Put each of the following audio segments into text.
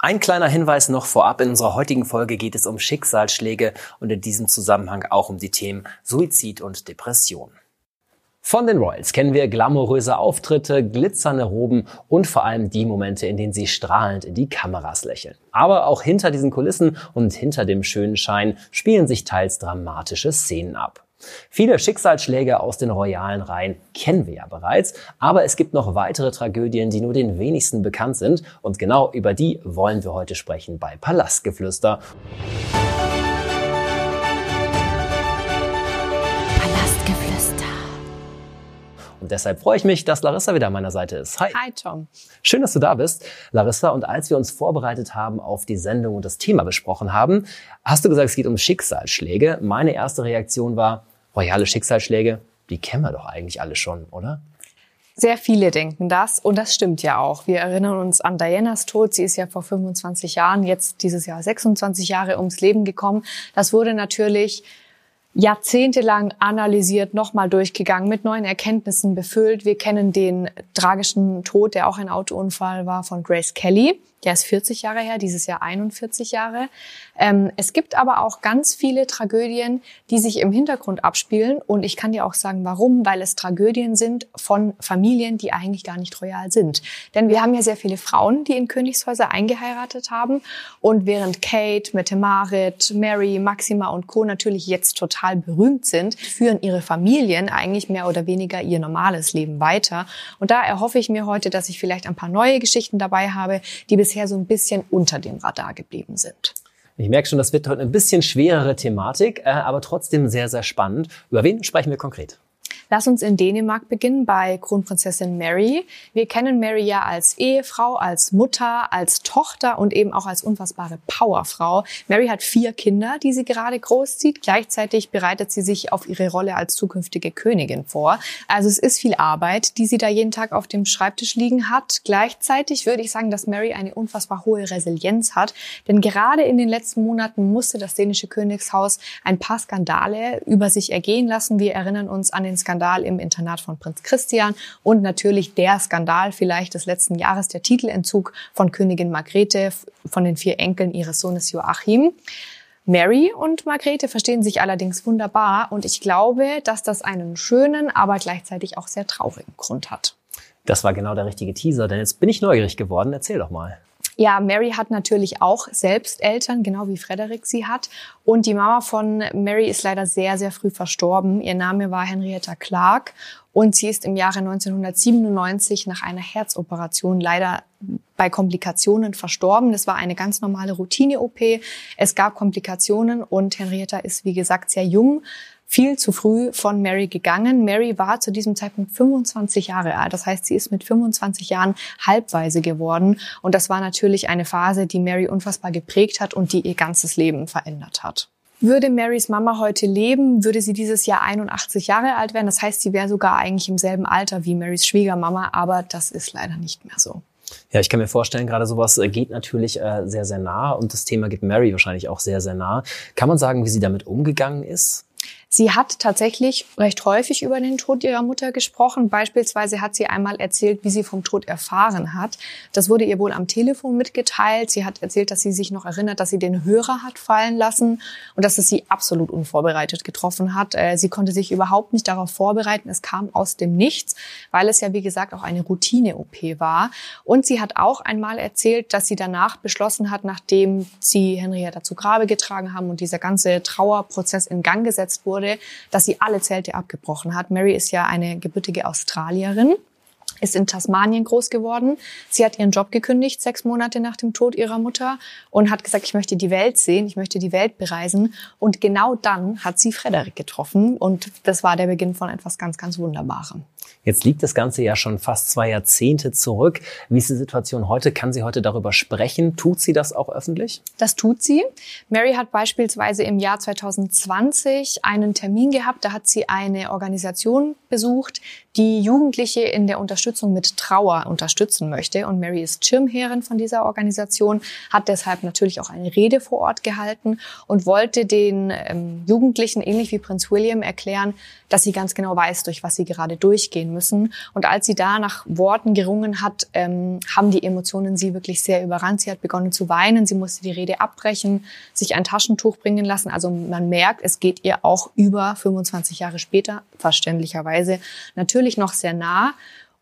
Ein kleiner Hinweis noch vorab. In unserer heutigen Folge geht es um Schicksalsschläge und in diesem Zusammenhang auch um die Themen Suizid und Depression. Von den Royals kennen wir glamouröse Auftritte, glitzernde Roben und vor allem die Momente, in denen sie strahlend in die Kameras lächeln. Aber auch hinter diesen Kulissen und hinter dem schönen Schein spielen sich teils dramatische Szenen ab. Viele Schicksalsschläge aus den royalen Reihen kennen wir ja bereits, aber es gibt noch weitere Tragödien, die nur den wenigsten bekannt sind und genau über die wollen wir heute sprechen bei Palastgeflüster. Palastgeflüster. Und deshalb freue ich mich, dass Larissa wieder an meiner Seite ist. Hi. Hi, Tom. Schön, dass du da bist, Larissa. Und als wir uns vorbereitet haben auf die Sendung und das Thema besprochen haben, hast du gesagt, es geht um Schicksalsschläge. Meine erste Reaktion war, royale Schicksalsschläge, die kennen wir doch eigentlich alle schon, oder? Sehr viele denken das und das stimmt ja auch. Wir erinnern uns an Dianas Tod. Sie ist ja vor 25 Jahren, jetzt dieses Jahr 26 Jahre ums Leben gekommen. Das wurde natürlich jahrzehntelang analysiert, nochmal durchgegangen, mit neuen Erkenntnissen befüllt. Wir kennen den tragischen Tod, der auch ein Autounfall war, von Grace Kelly. Der ist 40 Jahre her, dieses Jahr 41 Jahre. Ähm, es gibt aber auch ganz viele Tragödien, die sich im Hintergrund abspielen. Und ich kann dir auch sagen, warum. Weil es Tragödien sind von Familien, die eigentlich gar nicht royal sind. Denn wir haben ja sehr viele Frauen, die in Königshäuser eingeheiratet haben. Und während Kate, Mette Marit, Mary, Maxima und Co. natürlich jetzt total berühmt sind, führen ihre Familien eigentlich mehr oder weniger ihr normales Leben weiter. Und da erhoffe ich mir heute, dass ich vielleicht ein paar neue Geschichten dabei habe, die bisher so ein bisschen unter dem Radar geblieben sind. Ich merke schon, das wird heute ein bisschen schwerere Thematik, äh, aber trotzdem sehr, sehr spannend. Über wen sprechen wir konkret? Lass uns in Dänemark beginnen bei Kronprinzessin Mary. Wir kennen Mary ja als Ehefrau, als Mutter, als Tochter und eben auch als unfassbare Powerfrau. Mary hat vier Kinder, die sie gerade großzieht. Gleichzeitig bereitet sie sich auf ihre Rolle als zukünftige Königin vor. Also es ist viel Arbeit, die sie da jeden Tag auf dem Schreibtisch liegen hat. Gleichzeitig würde ich sagen, dass Mary eine unfassbar hohe Resilienz hat. Denn gerade in den letzten Monaten musste das dänische Königshaus ein paar Skandale über sich ergehen lassen. Wir erinnern uns an den Skandal im Internat von Prinz Christian und natürlich der Skandal vielleicht des letzten Jahres, der Titelentzug von Königin Margrethe von den vier Enkeln ihres Sohnes Joachim. Mary und Margrethe verstehen sich allerdings wunderbar und ich glaube, dass das einen schönen, aber gleichzeitig auch sehr traurigen Grund hat. Das war genau der richtige Teaser, denn jetzt bin ich neugierig geworden. Erzähl doch mal. Ja, Mary hat natürlich auch selbst Eltern, genau wie Frederik sie hat. Und die Mama von Mary ist leider sehr, sehr früh verstorben. Ihr Name war Henrietta Clark und sie ist im Jahre 1997 nach einer Herzoperation leider bei Komplikationen verstorben. Das war eine ganz normale Routine-OP. Es gab Komplikationen und Henrietta ist, wie gesagt, sehr jung viel zu früh von Mary gegangen. Mary war zu diesem Zeitpunkt 25 Jahre alt. Das heißt, sie ist mit 25 Jahren halbweise geworden. Und das war natürlich eine Phase, die Mary unfassbar geprägt hat und die ihr ganzes Leben verändert hat. Würde Marys Mama heute leben, würde sie dieses Jahr 81 Jahre alt werden. Das heißt, sie wäre sogar eigentlich im selben Alter wie Marys Schwiegermama, aber das ist leider nicht mehr so. Ja, ich kann mir vorstellen, gerade sowas äh, geht natürlich äh, sehr, sehr nah und das Thema geht Mary wahrscheinlich auch sehr, sehr nah. Kann man sagen, wie sie damit umgegangen ist? Sie hat tatsächlich recht häufig über den Tod ihrer Mutter gesprochen. Beispielsweise hat sie einmal erzählt, wie sie vom Tod erfahren hat. Das wurde ihr wohl am Telefon mitgeteilt. Sie hat erzählt, dass sie sich noch erinnert, dass sie den Hörer hat fallen lassen und dass es sie absolut unvorbereitet getroffen hat. Äh, sie konnte sich überhaupt nicht darauf vorbereiten. Es kam aus dem Nichts, weil es ja, wie gesagt, auch eine Routine-OP war. Und sie hat auch einmal erzählt, dass sie danach beschlossen hat, nachdem sie Henrietta zu Grabe getragen haben und dieser ganze Trauerprozess in Gang gesetzt wurde, wurde, dass sie alle Zelte abgebrochen hat. Mary ist ja eine gebürtige Australierin ist in Tasmanien groß geworden. Sie hat ihren Job gekündigt, sechs Monate nach dem Tod ihrer Mutter und hat gesagt, ich möchte die Welt sehen, ich möchte die Welt bereisen. Und genau dann hat sie Frederik getroffen und das war der Beginn von etwas ganz, ganz Wunderbarem. Jetzt liegt das Ganze ja schon fast zwei Jahrzehnte zurück. Wie ist die Situation heute? Kann sie heute darüber sprechen? Tut sie das auch öffentlich? Das tut sie. Mary hat beispielsweise im Jahr 2020 einen Termin gehabt. Da hat sie eine Organisation besucht, die Jugendliche in der Unterstützung Unterstützung mit Trauer unterstützen möchte. Und Mary ist Schirmherrin von dieser Organisation, hat deshalb natürlich auch eine Rede vor Ort gehalten und wollte den ähm, Jugendlichen, ähnlich wie Prinz William, erklären, dass sie ganz genau weiß, durch was sie gerade durchgehen müssen. Und als sie da nach Worten gerungen hat, ähm, haben die Emotionen sie wirklich sehr überrannt. Sie hat begonnen zu weinen, sie musste die Rede abbrechen, sich ein Taschentuch bringen lassen. Also man merkt, es geht ihr auch über 25 Jahre später, verständlicherweise, natürlich noch sehr nah.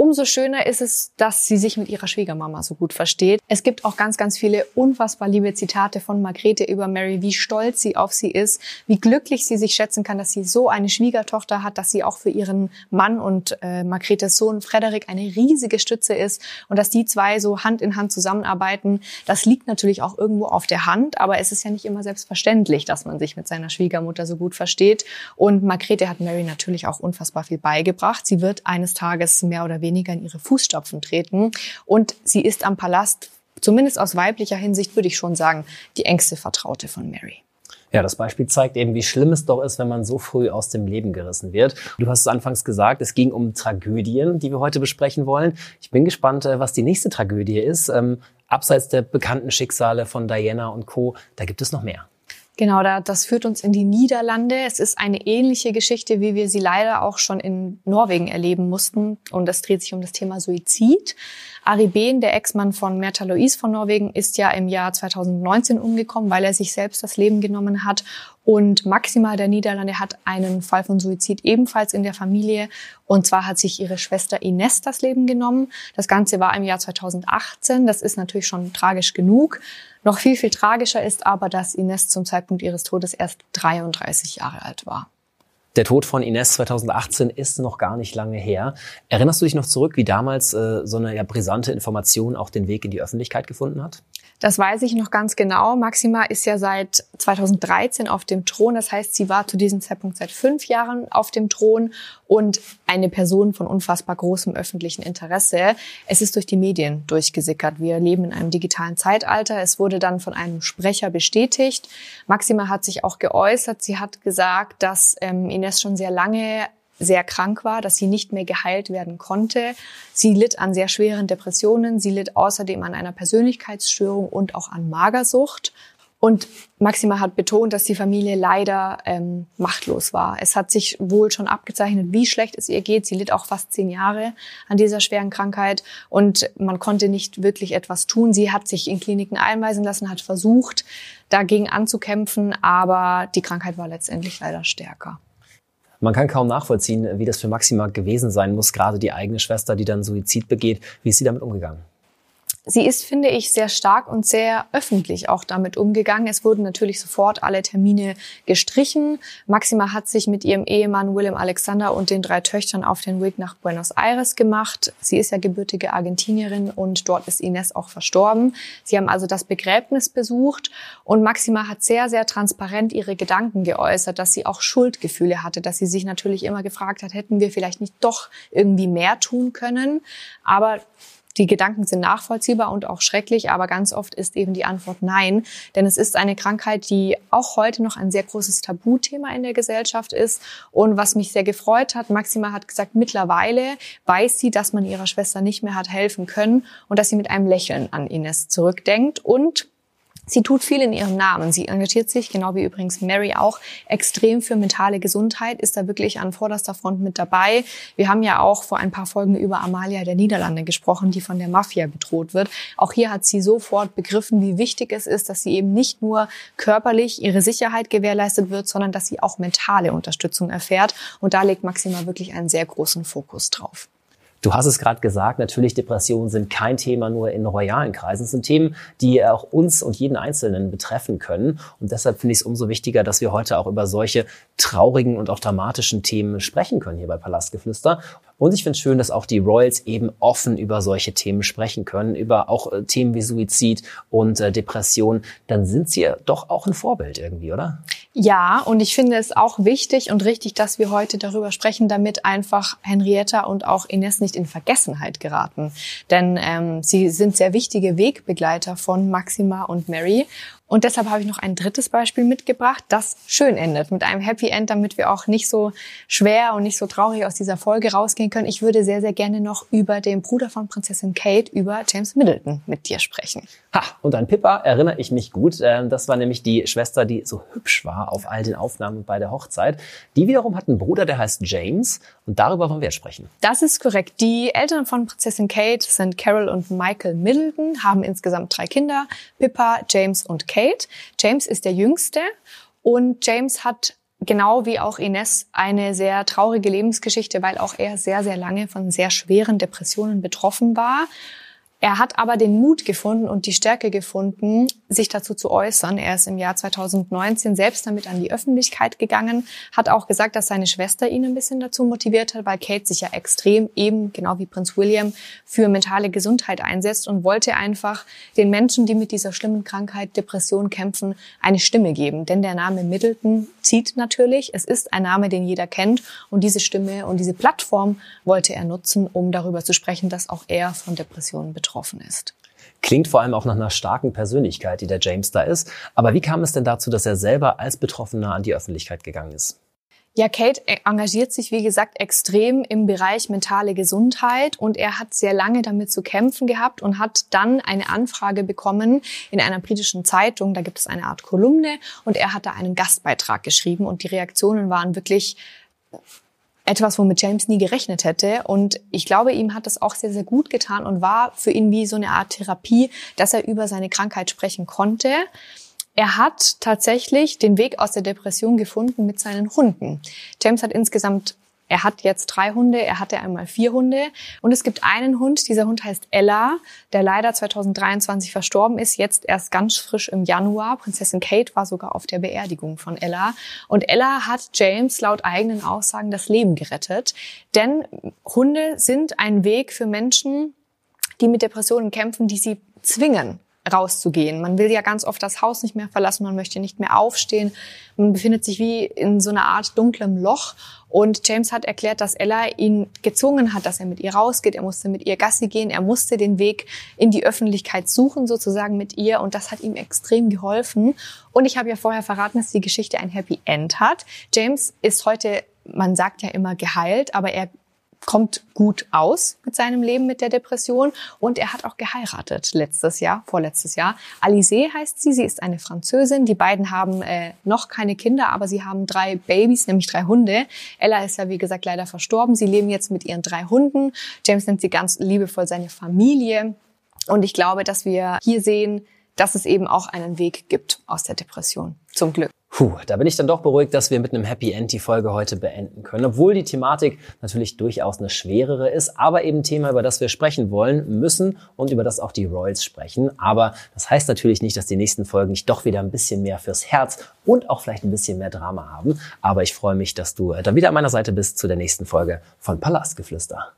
Umso schöner ist es, dass sie sich mit ihrer Schwiegermama so gut versteht. Es gibt auch ganz, ganz viele unfassbar liebe Zitate von Margrethe über Mary, wie stolz sie auf sie ist, wie glücklich sie sich schätzen kann, dass sie so eine Schwiegertochter hat, dass sie auch für ihren Mann und äh, Margrethes Sohn Frederik eine riesige Stütze ist und dass die zwei so Hand in Hand zusammenarbeiten. Das liegt natürlich auch irgendwo auf der Hand, aber es ist ja nicht immer selbstverständlich, dass man sich mit seiner Schwiegermutter so gut versteht. Und Margrethe hat Mary natürlich auch unfassbar viel beigebracht. Sie wird eines Tages mehr oder weniger weniger in ihre Fußstapfen treten. Und sie ist am Palast, zumindest aus weiblicher Hinsicht, würde ich schon sagen, die engste Vertraute von Mary. Ja, das Beispiel zeigt eben, wie schlimm es doch ist, wenn man so früh aus dem Leben gerissen wird. Du hast es anfangs gesagt, es ging um Tragödien, die wir heute besprechen wollen. Ich bin gespannt, äh, was die nächste Tragödie ist. Ähm, abseits der bekannten Schicksale von Diana und Co., da gibt es noch mehr. Genau, da, das führt uns in die Niederlande. Es ist eine ähnliche Geschichte, wie wir sie leider auch schon in Norwegen erleben mussten. Und es dreht sich um das Thema Suizid. Ari Behn, der Ex-Mann von Merta Louise von Norwegen, ist ja im Jahr 2019 umgekommen, weil er sich selbst das Leben genommen hat. Und Maxima der Niederlande hat einen Fall von Suizid ebenfalls in der Familie. Und zwar hat sich ihre Schwester Ines das Leben genommen. Das Ganze war im Jahr 2018. Das ist natürlich schon tragisch genug. Noch viel, viel tragischer ist aber, dass Ines zum Zeitpunkt ihres Todes erst 33 Jahre alt war. Der Tod von Ines 2018 ist noch gar nicht lange her. Erinnerst du dich noch zurück, wie damals äh, so eine ja, brisante Information auch den Weg in die Öffentlichkeit gefunden hat? Das weiß ich noch ganz genau. Maxima ist ja seit 2013 auf dem Thron. Das heißt, sie war zu diesem Zeitpunkt seit fünf Jahren auf dem Thron und eine Person von unfassbar großem öffentlichen Interesse. Es ist durch die Medien durchgesickert. Wir leben in einem digitalen Zeitalter. Es wurde dann von einem Sprecher bestätigt. Maxima hat sich auch geäußert. Sie hat gesagt, dass ähm, Ines schon sehr lange sehr krank war, dass sie nicht mehr geheilt werden konnte. Sie litt an sehr schweren Depressionen. Sie litt außerdem an einer Persönlichkeitsstörung und auch an Magersucht. Und Maxima hat betont, dass die Familie leider ähm, machtlos war. Es hat sich wohl schon abgezeichnet, wie schlecht es ihr geht. Sie litt auch fast zehn Jahre an dieser schweren Krankheit und man konnte nicht wirklich etwas tun. Sie hat sich in Kliniken einweisen lassen, hat versucht, dagegen anzukämpfen, aber die Krankheit war letztendlich leider stärker. Man kann kaum nachvollziehen, wie das für Maxima gewesen sein muss, gerade die eigene Schwester, die dann Suizid begeht. Wie ist sie damit umgegangen? Sie ist, finde ich, sehr stark und sehr öffentlich auch damit umgegangen. Es wurden natürlich sofort alle Termine gestrichen. Maxima hat sich mit ihrem Ehemann Willem Alexander und den drei Töchtern auf den Weg nach Buenos Aires gemacht. Sie ist ja gebürtige Argentinierin und dort ist Ines auch verstorben. Sie haben also das Begräbnis besucht und Maxima hat sehr, sehr transparent ihre Gedanken geäußert, dass sie auch Schuldgefühle hatte, dass sie sich natürlich immer gefragt hat, hätten wir vielleicht nicht doch irgendwie mehr tun können. Aber die Gedanken sind nachvollziehbar und auch schrecklich, aber ganz oft ist eben die Antwort nein. Denn es ist eine Krankheit, die auch heute noch ein sehr großes Tabuthema in der Gesellschaft ist. Und was mich sehr gefreut hat, Maxima hat gesagt, mittlerweile weiß sie, dass man ihrer Schwester nicht mehr hat helfen können und dass sie mit einem Lächeln an Ines zurückdenkt und Sie tut viel in ihrem Namen. Sie engagiert sich, genau wie übrigens Mary auch, extrem für mentale Gesundheit, ist da wirklich an vorderster Front mit dabei. Wir haben ja auch vor ein paar Folgen über Amalia der Niederlande gesprochen, die von der Mafia bedroht wird. Auch hier hat sie sofort begriffen, wie wichtig es ist, dass sie eben nicht nur körperlich ihre Sicherheit gewährleistet wird, sondern dass sie auch mentale Unterstützung erfährt. Und da legt Maxima wirklich einen sehr großen Fokus drauf. Du hast es gerade gesagt, natürlich Depressionen sind kein Thema nur in royalen Kreisen. Es sind Themen, die auch uns und jeden Einzelnen betreffen können. Und deshalb finde ich es umso wichtiger, dass wir heute auch über solche traurigen und auch dramatischen Themen sprechen können hier bei Palastgeflüster. Und ich finde es schön, dass auch die Royals eben offen über solche Themen sprechen können, über auch äh, Themen wie Suizid und äh, Depression. Dann sind sie doch auch ein Vorbild irgendwie, oder? Ja, und ich finde es auch wichtig und richtig, dass wir heute darüber sprechen, damit einfach Henrietta und auch Ines nicht in Vergessenheit geraten. Denn ähm, sie sind sehr wichtige Wegbegleiter von Maxima und Mary. Und deshalb habe ich noch ein drittes Beispiel mitgebracht, das schön endet, mit einem Happy End, damit wir auch nicht so schwer und nicht so traurig aus dieser Folge rausgehen können. Ich würde sehr, sehr gerne noch über den Bruder von Prinzessin Kate, über James Middleton mit dir sprechen. Ha, und an Pippa erinnere ich mich gut. Ähm, das war nämlich die Schwester, die so hübsch war auf all den Aufnahmen bei der Hochzeit. Die wiederum hat einen Bruder, der heißt James. Und darüber wollen wir sprechen. Das ist korrekt. Die Eltern von Prinzessin Kate sind Carol und Michael Middleton, haben insgesamt drei Kinder. Pippa, James und Kate. James ist der jüngste. Und James hat genau wie auch Ines eine sehr traurige Lebensgeschichte, weil auch er sehr, sehr lange von sehr schweren Depressionen betroffen war er hat aber den Mut gefunden und die Stärke gefunden, sich dazu zu äußern. Er ist im Jahr 2019 selbst damit an die Öffentlichkeit gegangen, hat auch gesagt, dass seine Schwester ihn ein bisschen dazu motiviert hat, weil Kate sich ja extrem eben, genau wie Prinz William, für mentale Gesundheit einsetzt und wollte einfach den Menschen, die mit dieser schlimmen Krankheit Depression kämpfen, eine Stimme geben. Denn der Name Middleton zieht natürlich. Es ist ein Name, den jeder kennt und diese Stimme und diese Plattform wollte er nutzen, um darüber zu sprechen, dass auch er von Depressionen betroffen betroffen ist. Klingt vor allem auch nach einer starken Persönlichkeit, die der James da ist. Aber wie kam es denn dazu, dass er selber als Betroffener an die Öffentlichkeit gegangen ist? Ja, Kate engagiert sich, wie gesagt, extrem im Bereich mentale Gesundheit und er hat sehr lange damit zu kämpfen gehabt und hat dann eine Anfrage bekommen in einer britischen Zeitung. Da gibt es eine Art Kolumne und er hat da einen Gastbeitrag geschrieben und die Reaktionen waren wirklich etwas, womit James nie gerechnet hätte. Und ich glaube, ihm hat das auch sehr, sehr gut getan und war für ihn wie so eine Art Therapie, dass er über seine Krankheit sprechen konnte. Er hat tatsächlich den Weg aus der Depression gefunden mit seinen Hunden. James hat insgesamt er hat jetzt drei Hunde, er hatte einmal vier Hunde. Und es gibt einen Hund, dieser Hund heißt Ella, der leider 2023 verstorben ist, jetzt erst ganz frisch im Januar. Prinzessin Kate war sogar auf der Beerdigung von Ella. Und Ella hat James laut eigenen Aussagen das Leben gerettet, denn Hunde sind ein Weg für Menschen, die mit Depressionen kämpfen, die sie zwingen, rauszugehen. Man will ja ganz oft das Haus nicht mehr verlassen, man möchte nicht mehr aufstehen. Man befindet sich wie in so einer Art dunklem Loch. Und James hat erklärt, dass Ella ihn gezwungen hat, dass er mit ihr rausgeht. Er musste mit ihr Gassi gehen. Er musste den Weg in die Öffentlichkeit suchen, sozusagen mit ihr. Und das hat ihm extrem geholfen. Und ich habe ja vorher verraten, dass die Geschichte ein Happy End hat. James ist heute man sagt ja immer geheilt, aber er kommt gut aus mit seinem Leben mit der Depression und er hat auch geheiratet letztes Jahr, vorletztes Jahr. Alizé heißt sie, sie ist eine Französin. Die beiden haben äh, noch keine Kinder, aber sie haben drei Babys, nämlich drei Hunde. Ella ist ja wie gesagt leider verstorben. Sie leben jetzt mit ihren drei Hunden. James nennt sie ganz liebevoll seine Familie. Und ich glaube, dass wir hier sehen, dass es eben auch einen Weg gibt aus der Depression. Zum Glück. Puh, da bin ich dann doch beruhigt, dass wir mit einem Happy End die Folge heute beenden können. Obwohl die Thematik natürlich durchaus eine schwerere ist, aber eben Thema, über das wir sprechen wollen, müssen und über das auch die Royals sprechen. Aber das heißt natürlich nicht, dass die nächsten Folgen nicht doch wieder ein bisschen mehr fürs Herz und auch vielleicht ein bisschen mehr Drama haben. Aber ich freue mich, dass du äh, dann wieder an meiner Seite bist zu der nächsten Folge von Palastgeflüster.